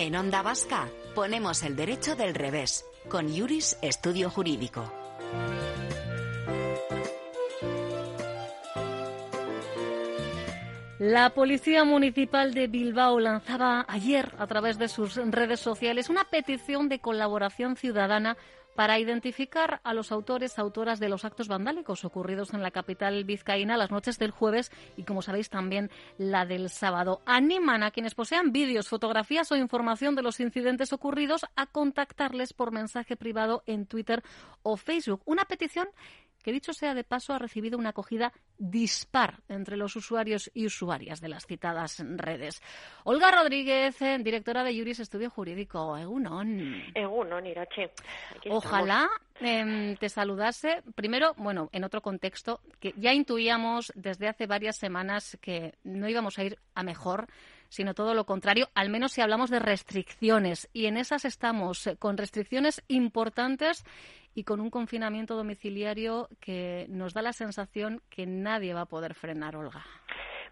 En Onda Vasca ponemos el derecho del revés con Yuris Estudio Jurídico. La Policía Municipal de Bilbao lanzaba ayer a través de sus redes sociales una petición de colaboración ciudadana para identificar a los autores, autoras de los actos vandálicos ocurridos en la capital vizcaína las noches del jueves y, como sabéis, también la del sábado. Animan a quienes posean vídeos, fotografías o información de los incidentes ocurridos a contactarles por mensaje privado en Twitter o Facebook. Una petición que dicho sea de paso ha recibido una acogida dispar entre los usuarios y usuarias de las citadas redes. Olga Rodríguez, eh, directora de Juris Estudio Jurídico. Egunon. Egunon, Irache. Ojalá em, te saludase. Primero, bueno, en otro contexto, que ya intuíamos desde hace varias semanas que no íbamos a ir a mejor sino todo lo contrario, al menos si hablamos de restricciones. Y en esas estamos, eh, con restricciones importantes y con un confinamiento domiciliario que nos da la sensación que nadie va a poder frenar, Olga.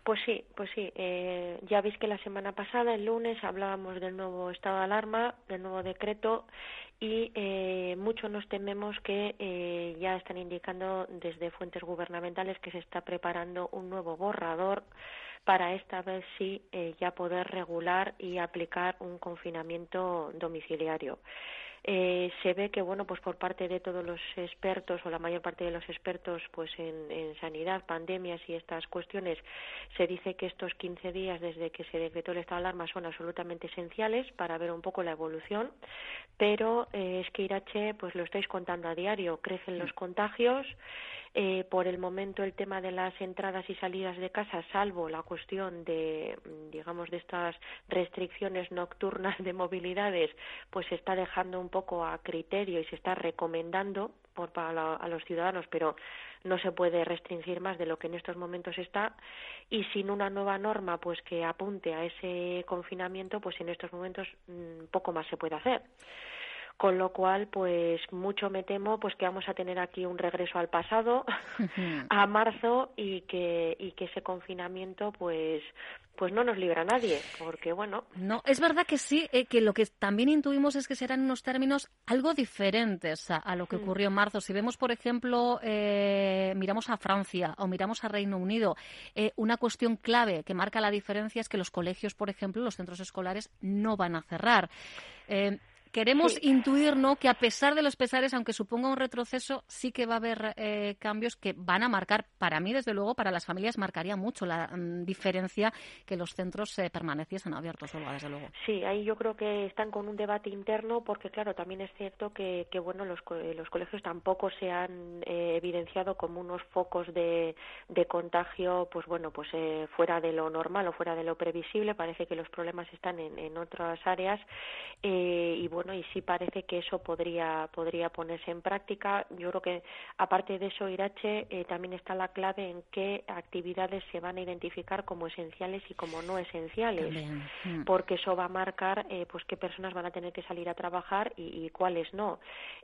Pues sí, pues sí. Eh, ya veis que la semana pasada, el lunes, hablábamos del nuevo estado de alarma, del nuevo decreto y eh, mucho nos tememos que eh, ya están indicando desde fuentes gubernamentales que se está preparando un nuevo borrador para esta vez sí eh, ya poder regular y aplicar un confinamiento domiciliario. Eh, se ve que bueno pues por parte de todos los expertos o la mayor parte de los expertos pues en, en, sanidad pandemias y estas cuestiones se dice que estos 15 días desde que se decretó el estado de alarma son absolutamente esenciales para ver un poco la evolución pero eh, es que Irache pues lo estáis contando a diario crecen los contagios eh, por el momento el tema de las entradas y salidas de casa, salvo la cuestión de, digamos, de estas restricciones nocturnas de movilidades, pues se está dejando un poco a criterio y se está recomendando por, para a los ciudadanos, pero no se puede restringir más de lo que en estos momentos está. Y sin una nueva norma pues que apunte a ese confinamiento pues en estos momentos mmm, poco más se puede hacer con lo cual pues mucho me temo pues que vamos a tener aquí un regreso al pasado a marzo y que y que ese confinamiento pues pues no nos libra a nadie, porque bueno. No, es verdad que sí, eh, que lo que también intuimos es que serán unos términos algo diferentes a, a lo que Mm. ocurrió en marzo. Si vemos, por ejemplo, eh, miramos a Francia o miramos a Reino Unido, eh, una cuestión clave que marca la diferencia es que los colegios, por ejemplo, los centros escolares no van a cerrar. Queremos Sí. intuir ¿no? que a pesar de los pesares, aunque suponga un retroceso, sí que va a haber eh, cambios que van a marcar, para mí desde luego, para las familias marcaría mucho la mm, diferencia que los centros eh, permaneciesen abiertos, Olga, desde luego. Sí, ahí yo creo que están con un debate interno porque, claro, también es cierto que, que bueno, los, co- eh, los colegios tampoco se han eh, evidenciado como unos focos de, de contagio, pues bueno, pues eh, fuera de lo normal o fuera de lo previsible. Parece que los problemas están en, en otras áreas eh, y bueno, y sí parece que eso podría podría ponerse en práctica. Yo creo que aparte de eso, Irache, eh, también está la clave en qué actividades se van a identificar como esenciales y como no esenciales También. Mm. porque eso va a marcar eh, pues qué personas van a tener que salir a trabajar y, y cuáles no.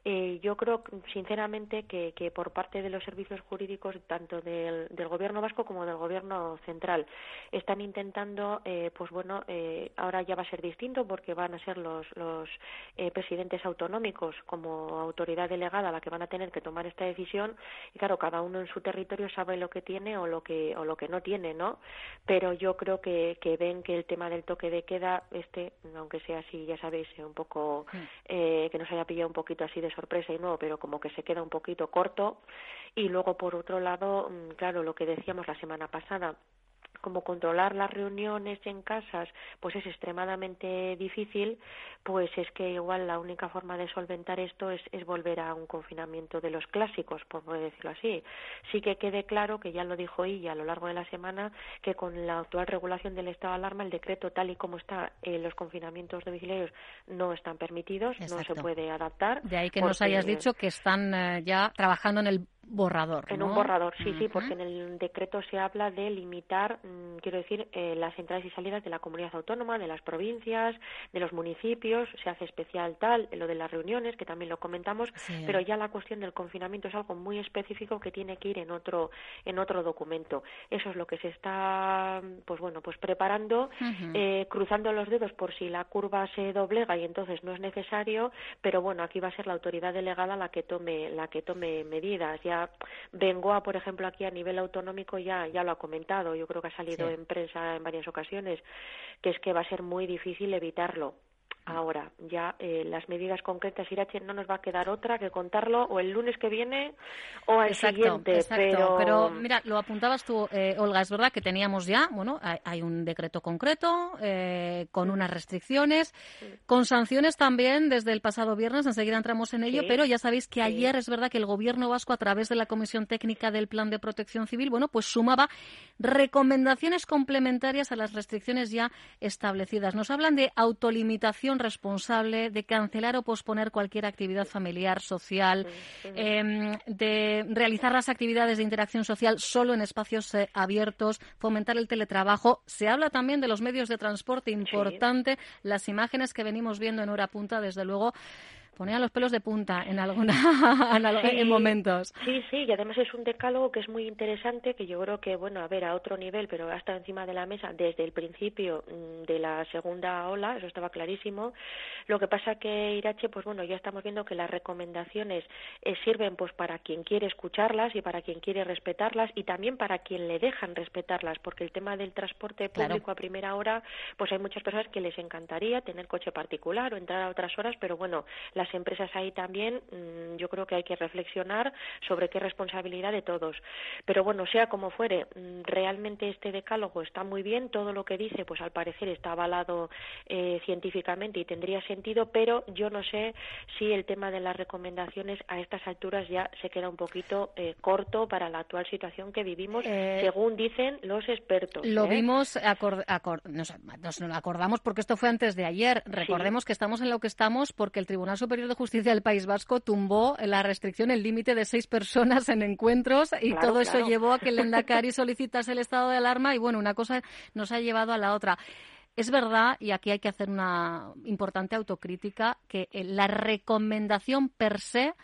Eh, yo creo sinceramente que, que por parte de los servicios jurídicos tanto del, del gobierno vasco como del gobierno central están intentando eh, pues bueno eh, ahora ya va a ser distinto porque van a ser los los eh, presidentes autonómicos como autoridad delegada la que van a tener que tomar esta decisión y claro cada uno en su territorio sabe lo que tiene o lo que o lo que no tiene no pero yo creo que, que ven que el tema del toque de queda este aunque sea así ya sabéis eh, un poco eh, que nos haya pillado un poquito así de sorpresa y nuevo pero como que se queda un poquito corto. Y luego por otro lado mm, claro lo que decíamos la semana pasada como controlar las reuniones en casas pues es extremadamente difícil, pues es que igual la única forma de solventar esto es, es volver a un confinamiento de los clásicos, por decirlo así. Sí que quede claro que ya lo dijo ella a lo largo de la semana que con la actual regulación del estado de alarma el decreto tal y como está en los confinamientos domiciliarios no están permitidos, no se puede adaptar. De ahí que nos hayas dicho que están eh, ya trabajando en el borrador. En un borrador, sí, sí, porque en el decreto se habla de limitar, mm, quiero decir, eh, las entradas y salidas de la comunidad autónoma, de las provincias, de los municipios, se hace especial tal, lo de las reuniones, que también lo comentamos, pero ya la cuestión del confinamiento es algo muy específico que tiene que ir en otro, en otro documento. Eso es lo que se está, pues bueno, pues preparando, eh, cruzando los dedos por si la curva se doblega y entonces no es necesario, pero bueno, aquí va a ser la autoridad delegada la que tome, la que tome medidas. Ya Bengoa, por ejemplo, aquí a nivel autonómico ya, ya lo ha comentado, yo creo que ha salido en prensa en varias ocasiones, que es que va a ser muy difícil evitarlo. Ahora, ya eh, las medidas concretas, Irache, no nos va a quedar otra que contarlo o el lunes que viene o al siguiente. Pero... pero... mira, lo apuntabas tú, eh, Olga, es verdad que teníamos ya, bueno, hay, un decreto concreto eh, con unas restricciones, con sanciones también desde el pasado viernes, enseguida entramos en ello, pero ya sabéis que ayer es verdad que el Gobierno vasco, a través de la Comisión Técnica del Plan de Protección Civil, bueno, pues sumaba recomendaciones complementarias a las restricciones ya establecidas. Nos hablan de autolimitación responsable de cancelar o posponer cualquier actividad familiar, social, em, de realizar las actividades de interacción social solo en espacios eh, abiertos, fomentar el teletrabajo. Se habla también de los medios de transporte importante. Las imágenes que venimos viendo en hora punta, desde luego, ponía los pelos de punta en alguna en momentos. Sí, sí, y además es un decálogo que es muy interesante, que yo creo que, bueno, a ver, a otro nivel, pero ha estado encima de la mesa desde el principio mm, de la segunda ola, eso estaba clarísimo. Lo que pasa que, Irache, pues bueno, ya estamos viendo que las recomendaciones eh, sirven pues para quien quiere escucharlas y para quien quiere respetarlas y también para quien le dejan respetarlas, porque el tema del transporte público a primera hora, pues hay muchas personas que les encantaría tener coche particular o entrar a otras horas, pero bueno, la las empresas ahí también mm, yo creo que hay que reflexionar sobre qué responsabilidad de todos. Pero bueno, sea como fuere, mm, realmente este decálogo está muy bien, todo lo que dice, pues al parecer está avalado eh, científicamente y tendría sentido, pero yo no sé si el tema de las recomendaciones a estas alturas ya se queda un poquito eh, corto para la actual situación que vivimos, eh, según dicen los expertos. Lo vimos, nos, acordamos porque esto fue antes de ayer. Recordemos que estamos en lo que estamos porque el Tribunal Superior de Justicia del País Vasco tumbó la restricción, el límite de seis personas en encuentros y todo eso llevó a que el Endacari solicitase el estado de alarma y bueno, una cosa nos ha llevado a la otra. Es verdad, y aquí hay que hacer una importante autocrítica, que la recomendación per se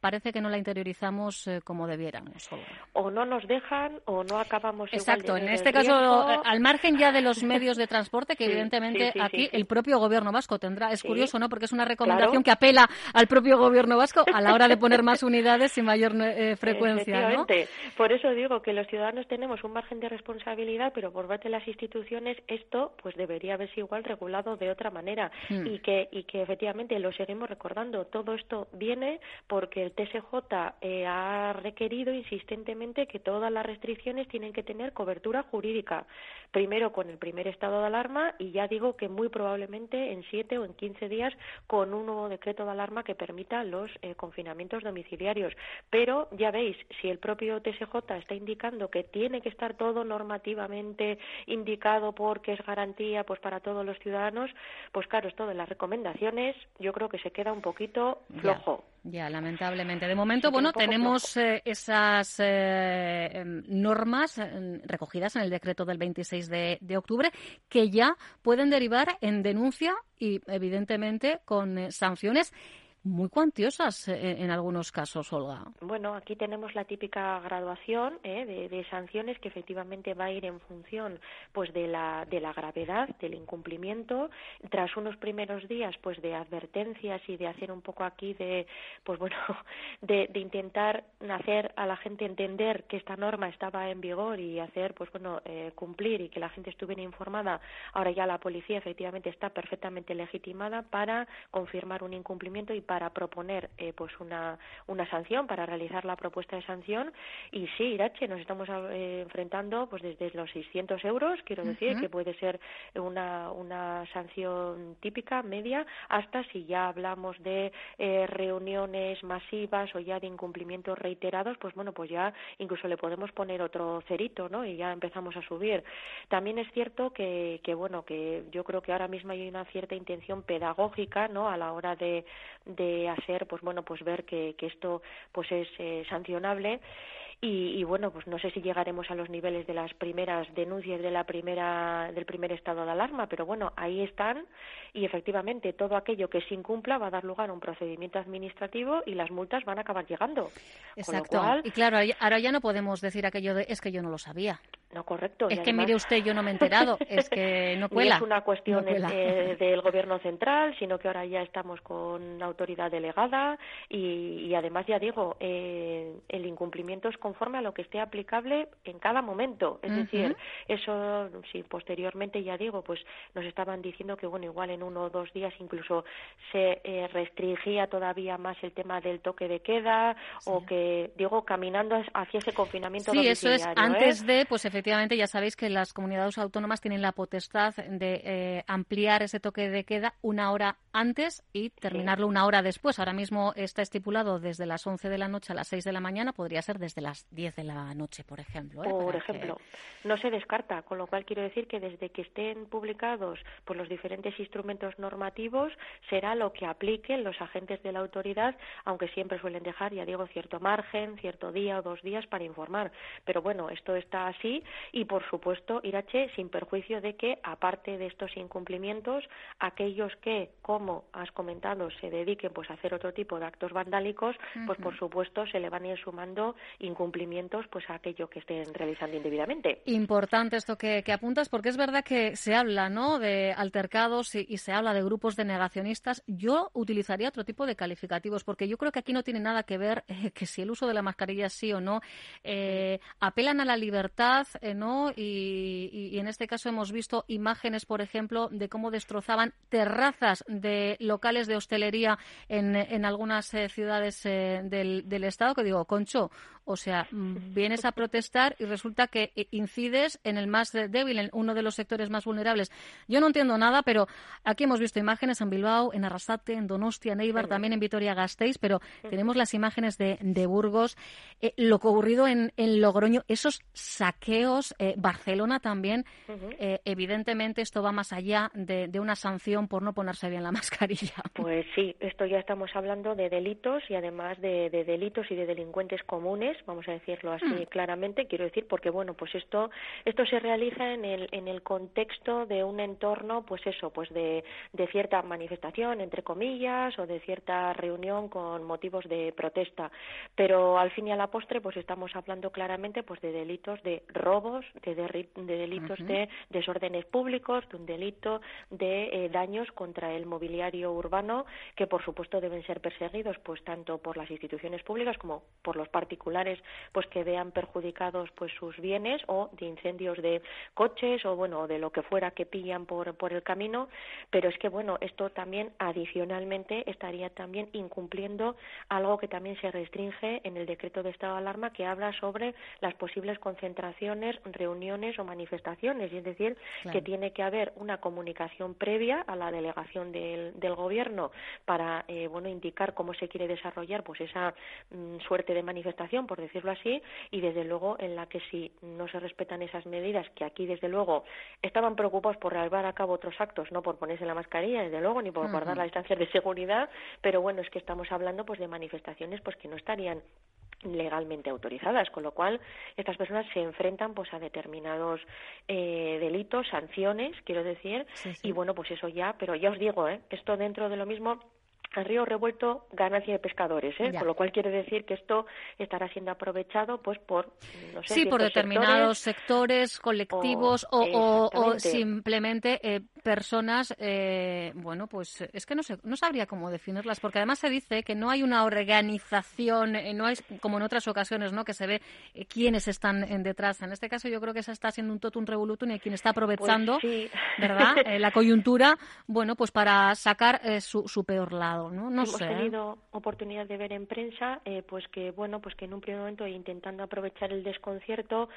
parece que no la interiorizamos eh, como debiéramos. O no nos dejan o no acabamos Exacto, en este caso, eh, al margen ya de los medios de transporte, que evidentemente aquí el propio gobierno vasco tendrá, es curioso, ¿no? Porque es una recomendación que apela al propio gobierno vasco a la hora de poner más unidades y mayor eh, frecuencia, ¿no? Por eso digo que los ciudadanos tenemos un margen de responsabilidad, pero por parte de las instituciones esto pues debería haberse igual regulado de otra manera hmm. y que y que efectivamente lo seguimos recordando, todo esto viene porque el TSJ eh, ha requerido insistentemente que todas las restricciones tienen que tener cobertura jurídica, primero con el primer estado de alarma y ya digo que muy probablemente en siete o en quince días con un nuevo decreto de alarma que permita los eh, confinamientos domiciliarios. Pero ya veis, si el propio TSJ está indicando que tiene que estar todo normativamente indicado porque es garantía pues para todos los ciudadanos, pues claro, esto de las recomendaciones yo creo que se queda un poquito flojo. Ya, lamentablemente. De momento, bueno, tenemos eh, esas eh, em, normas em, recogidas en el decreto del 26 de, de, octubre que ya pueden derivar en denuncia y, evidentemente, con eh, sanciones muy cuantiosas eh, en algunos casos, Olga. Bueno, aquí tenemos la típica graduación eh, de, sanciones que efectivamente va a ir en función pues de la, de la gravedad del incumplimiento. Tras unos primeros días pues de advertencias y de hacer un poco aquí de pues bueno de, intentar hacer a la gente entender que esta norma estaba en vigor y hacer pues bueno eh, cumplir y que la gente estuviera informada. Ahora ya la policía efectivamente está perfectamente legitimada para confirmar un incumplimiento y para proponer eh, pues una, una sanción, para realizar la propuesta de sanción. Y sí, Irache, nos estamos eh, enfrentando pues desde los 600 euros, quiero decir, que puede ser una, una sanción típica, media, hasta si ya hablamos de eh, reuniones masivas o ya de incumplimientos reiterados, pues bueno, pues ya incluso le podemos poner otro cerito, ¿no? Y ya empezamos a subir. También es cierto que, que bueno, que yo creo que ahora mismo hay una cierta intención pedagógica, ¿no? A la hora de, de hacer, pues bueno, pues ver que, que esto pues es eh, sancionable y, bueno, pues no sé si llegaremos a los niveles de las primeras denuncias de la primera, del primer estado de alarma, pero bueno, ahí están y efectivamente todo aquello que se incumpla va a dar lugar a un procedimiento administrativo y las multas van a acabar llegando. Exacto. Y claro, ahora ya no podemos decir aquello de es que yo no lo sabía. No, correcto. Es que mire usted, yo no me he enterado, es que no cuela. No es una cuestión del gobierno central, sino que ahora ya estamos con autoridad delegada y, además ya digo, eh, el incumplimiento es conforme a lo que esté aplicable en cada momento. Es decir, eso si posteriormente ya digo, pues nos estaban diciendo que bueno, igual en uno o dos días incluso se eh, restringía todavía más el tema del toque de queda o que digo caminando hacia ese confinamiento. Sí, eso es antes ¿eh? de, pues efectivamente ya sabéis que las comunidades autónomas tienen la potestad de eh, ampliar ese toque de queda una hora antes y terminarlo una hora después. Ahora mismo está estipulado desde las 11 de la noche a las 6 de la mañana, podría ser desde las 10 de la noche, por ejemplo. ¿eh? Por ejemplo, no se descarta, con lo cual quiero decir que desde que estén publicados por los diferentes instrumentos normativos será lo que apliquen los agentes de la autoridad, aunque siempre suelen dejar, ya digo, cierto margen, cierto día o dos días para informar. Pero bueno, esto está así y, por supuesto, Irache, sin perjuicio de que, aparte de estos incumplimientos, aquellos que, como has comentado, se dediquen pues a hacer otro tipo de actos vandálicos, pues por supuesto se le van a ir sumando incumplimientos pues a aquello que estén realizando indebidamente. Importante esto que, apuntas, porque es verdad que se habla ¿no? de altercados y, se habla de grupos de negacionistas. Yo utilizaría otro tipo de calificativos, porque yo creo que aquí no tiene nada que ver eh, que si el uso de la mascarilla sí o no. Eh, apelan a la libertad, eh, ¿no? Y, en este caso hemos visto imágenes, por ejemplo, de cómo destrozaban terrazas de locales de hostelería en, en algunas ciudades del, del Estado, que digo, Concho, o sea, mm, vienes a protestar y resulta que eh, incides en el más débil, en uno de los sectores más vulnerables. Yo no entiendo nada, pero aquí hemos visto imágenes en Bilbao, en Arrasate, en Donostia, en Eibar, también en Vitoria-Gasteiz, pero tenemos las imágenes de, Burgos, eh, lo que ocurrido en, Logroño, esos saqueos, eh, Barcelona también, evidentemente esto va más allá de, una sanción por no ponerse bien la mascarilla. Pues sí, esto ya estamos hablando de delitos y además de delitos y de delincuentes comunes vamos a decirlo así hmm. claramente, quiero decir, porque bueno, pues esto esto se realiza en el en el contexto de un entorno, pues eso, pues de, de cierta manifestación entre comillas o de cierta reunión con motivos de protesta, pero al fin y a la postre, pues estamos hablando claramente, pues de delitos de robos, de, de, delitos de desórdenes públicos, de un delito de eh, daños contra el mobiliario urbano, que por supuesto deben ser perseguidos, pues tanto por las instituciones públicas como por los particulares pues que vean perjudicados pues sus bienes o de incendios de coches o bueno de lo que fuera que pillan por por el camino. Pero es que bueno esto también adicionalmente estaría también incumpliendo algo que también se restringe en el decreto de estado de alarma que habla sobre las posibles concentraciones reuniones o manifestaciones y es decir que tiene que haber una comunicación previa a la delegación del, del gobierno para eh, bueno indicar cómo se quiere desarrollar pues esa mm, suerte de manifestación por decirlo así, y desde luego en la que si no se respetan esas medidas, que aquí desde luego estaban preocupados por llevar a cabo otros actos, no por ponerse la mascarilla, desde luego, ni por guardar las distancias de seguridad, pero bueno, es que estamos hablando pues de manifestaciones pues que no estarían legalmente autorizadas, con lo cual estas personas se enfrentan pues a determinados eh, delitos, sanciones, quiero decir, y bueno, pues eso ya, pero ya os digo, ¿eh? esto dentro de lo mismo al río revuelto ganancia de pescadores, ¿eh? con lo cual quiere decir que esto estará siendo aprovechado pues por sí por determinados sectores, colectivos o, simplemente eh, personas, eh, bueno, pues es que no sé, no sabría cómo definirlas, porque además se dice que no hay una organización, eh, no hay como en otras ocasiones, ¿no? Que se ve eh, quiénes están en detrás. En este caso, yo creo que esa está siendo un totum revolutum y quien está aprovechando, pues ¿verdad? la coyuntura, bueno, pues para sacar su, su, peor lado, ¿no? No Hemos sé. tenido oportunidad de ver en prensa, pues que bueno, pues que en un primer momento intentando aprovechar el desconcierto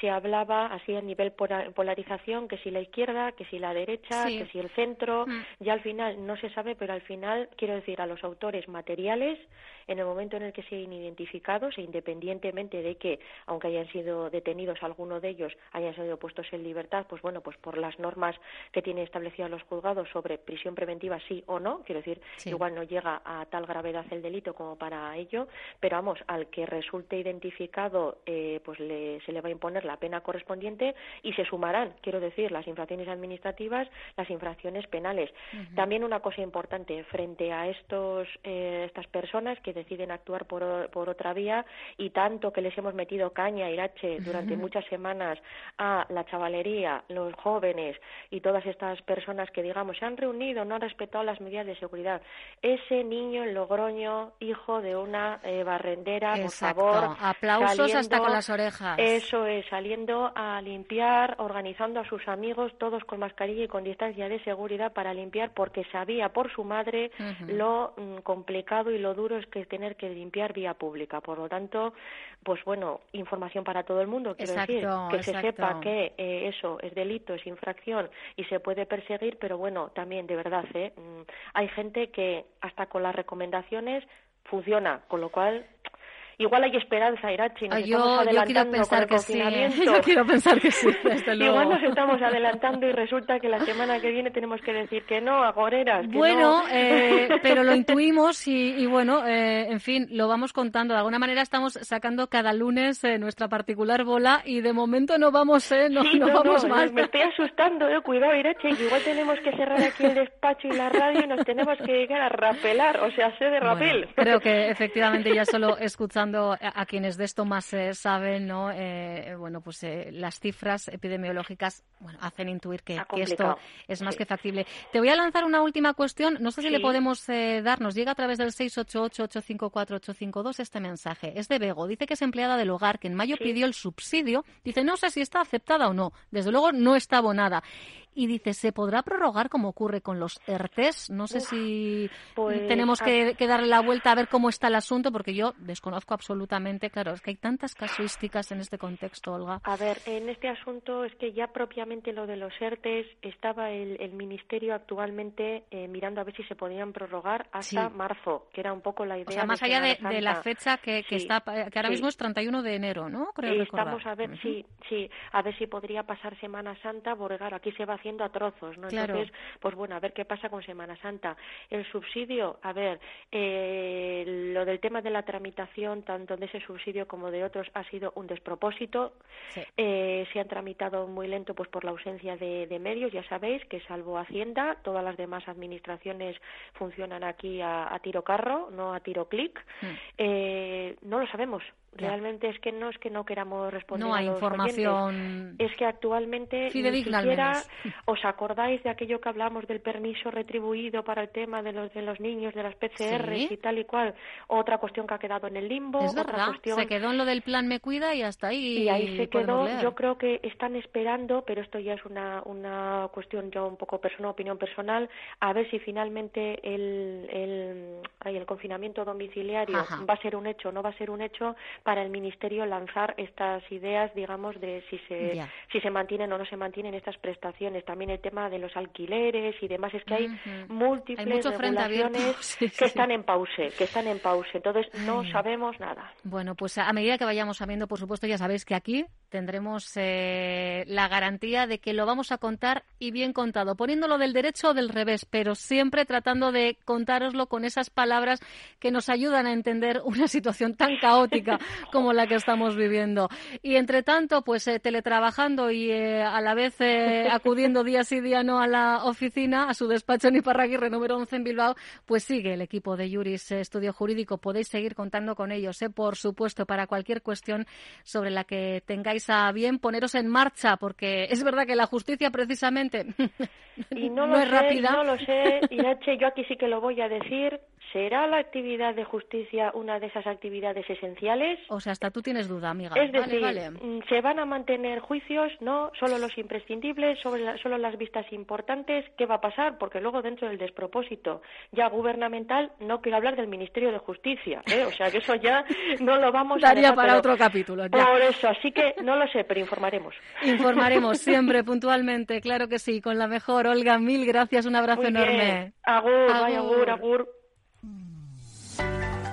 se hablaba así a nivel polarización que si la izquierda, que si la derecha, que si el centro, mm. ya al final no se sabe, pero al final quiero decir a los autores materiales en el momento en el que sean identificados e independientemente de que, aunque hayan sido detenidos algunos de ellos, hayan sido puestos en libertad, pues bueno, pues por las normas que tienen establecidas los juzgados sobre prisión preventiva sí o no, quiero decir, igual no llega a tal gravedad el delito como para ello, pero vamos, al que resulte identificado, eh, pues se le va a imponer la pena correspondiente y se sumarán, quiero decir, las infracciones administrativas, las infracciones penales. También una cosa importante frente a estos eh, estas personas que deciden actuar por, por, otra vía y tanto que les hemos metido caña, irache, durante muchas semanas a la chavalería, los jóvenes y todas estas personas que, digamos, se han reunido, no han respetado las medidas de seguridad. Ese niño en Logroño, hijo de una eh, barrendera, por favor. Aplausos hasta con las orejas. Eso es, saliendo a limpiar, organizando a sus amigos, todos con mascarilla y con distancia de seguridad para limpiar, porque sabía por su madre lo mm, complicado y lo duro es que tener que limpiar vía pública. Por lo tanto, pues bueno, información para todo el mundo, quiero decir, que se sepa que eh, eso es delito, es infracción y se puede perseguir, pero bueno, también de verdad, ¿eh? Mm, hay gente que hasta con las recomendaciones funciona, con lo cual igual hay esperanza, Irachi. Nos yo, estamos adelantando quiero pensar con el que sí. Yo quiero pensar que sí, desde luego. Igual nos estamos adelantando y resulta que la semana que viene tenemos que decir que no, agoreras. Que bueno, eh, pero lo intuimos y, bueno, eh, en fin, lo vamos contando. De alguna manera estamos sacando cada lunes eh, nuestra particular bola y de momento no vamos, eh, no, no, vamos más. Me estoy asustando, eh. cuidado, Irachi, que igual tenemos que cerrar aquí el despacho y la radio y nos tenemos que llegar a rapelar, o sea, sé de rapel. creo que efectivamente ya solo escuchando a, quienes de esto más saben, ¿no? Eh, bueno, pues eh, las cifras epidemiológicas bueno, hacen intuir que, esto es más que factible. Te voy a lanzar una última cuestión. No sé si le podemos eh, dar, nos llega a través del 688-854-852 este mensaje. Es de Bego. Dice que es empleada del hogar, que en mayo pidió el subsidio. Dice, no sé si está aceptada o no. Desde luego no está abonada y dice, ¿se podrá prorrogar como ocurre con los ERTES? No sé si pues, tenemos que, darle la vuelta a ver cómo está el asunto, porque yo desconozco absolutamente, claro, es que hay tantas casuísticas en este contexto, Olga. A ver, en este asunto es que ya propiamente lo de los ERTES estaba el, Ministerio actualmente eh, mirando a ver si se podían prorrogar hasta marzo, que era un poco la idea. O sea, más allá de, la fecha que, está, que ahora mismo es 31 de enero, ¿no? Creo Estamos a ver, sí, sí, a ver si podría pasar Semana Santa, Borgar, aquí se va haciendo a trozos, ¿no? Entonces, pues bueno, a ver qué pasa con Semana Santa. El subsidio, a ver, eh, lo del tema de la tramitación, tanto de ese subsidio como de otros, ha sido un despropósito. Eh, se han tramitado muy lento, pues por la ausencia de, medios, ya sabéis, que salvo Hacienda, todas las demás administraciones funcionan aquí a, tiro carro, no a tiro clic. Hmm. Eh, no lo sabemos. Realmente es que no es que no queramos responder. No hay información. Es que actualmente ni siquiera os acordáis de aquello que hablamos del permiso retribuido para el tema de los de los niños de las PCR y tal y cual. Otra cuestión que ha quedado en el limbo. Es verdad. Cuestión... Se quedó en lo del plan me cuida y hasta ahí. Y ahí se quedó. Yo creo que están esperando, pero esto ya es una una cuestión ya un poco personal, opinión personal, a ver si finalmente el el, el confinamiento domiciliario va a ser un hecho o no va a ser un hecho para el Ministerio lanzar estas ideas, digamos, de si se, si se mantienen o no se mantienen estas prestaciones. También el tema de los alquileres y demás. Es que hay múltiples regulaciones que están en pause, que están en pause. Entonces no sabemos nada. Bueno, pues a medida que vayamos sabiendo, por supuesto, ya sabéis que aquí tendremos eh, la garantía de que lo vamos a contar y bien contado, poniéndolo del derecho o del revés, pero siempre tratando de contároslo con esas palabras que nos ayudan a entender una situación tan caótica como la que estamos viviendo. Y entre tanto, pues eh, teletrabajando y eh, a la vez eh, acudiendo día sí día no a la oficina, a su despacho en Iparraguirre número 11 en Bilbao, pues sigue el equipo de Juris Estudio Jurídico. Podéis seguir contando con ellos, por supuesto, para cualquier cuestión sobre la que tengáis a bien poneros en marcha, porque es verdad que la justicia precisamente y no, no lo es sé, rápida. No lo sé, Irache, yo aquí sí que lo voy a decir. ¿Será la actividad de justicia una de esas actividades esenciales? O sea, hasta tú tienes duda, amiga. Es decir, vale. mm, ¿se van a mantener juicios? No, solo los imprescindibles, solo las vistas importantes. ¿Qué va a pasar? Porque luego dentro del despropósito ya gubernamental, no quiero hablar del Ministerio de Justicia, ¿eh? o sea que eso ya no lo vamos a Daría para otro capítulo. ya. Por eso, así que no lo sé, pero informaremos. Informaremos siempre puntualmente, claro que sí, con la mejor. Olga, mil gracias, un abrazo Muy enorme. Agur. agur, agur.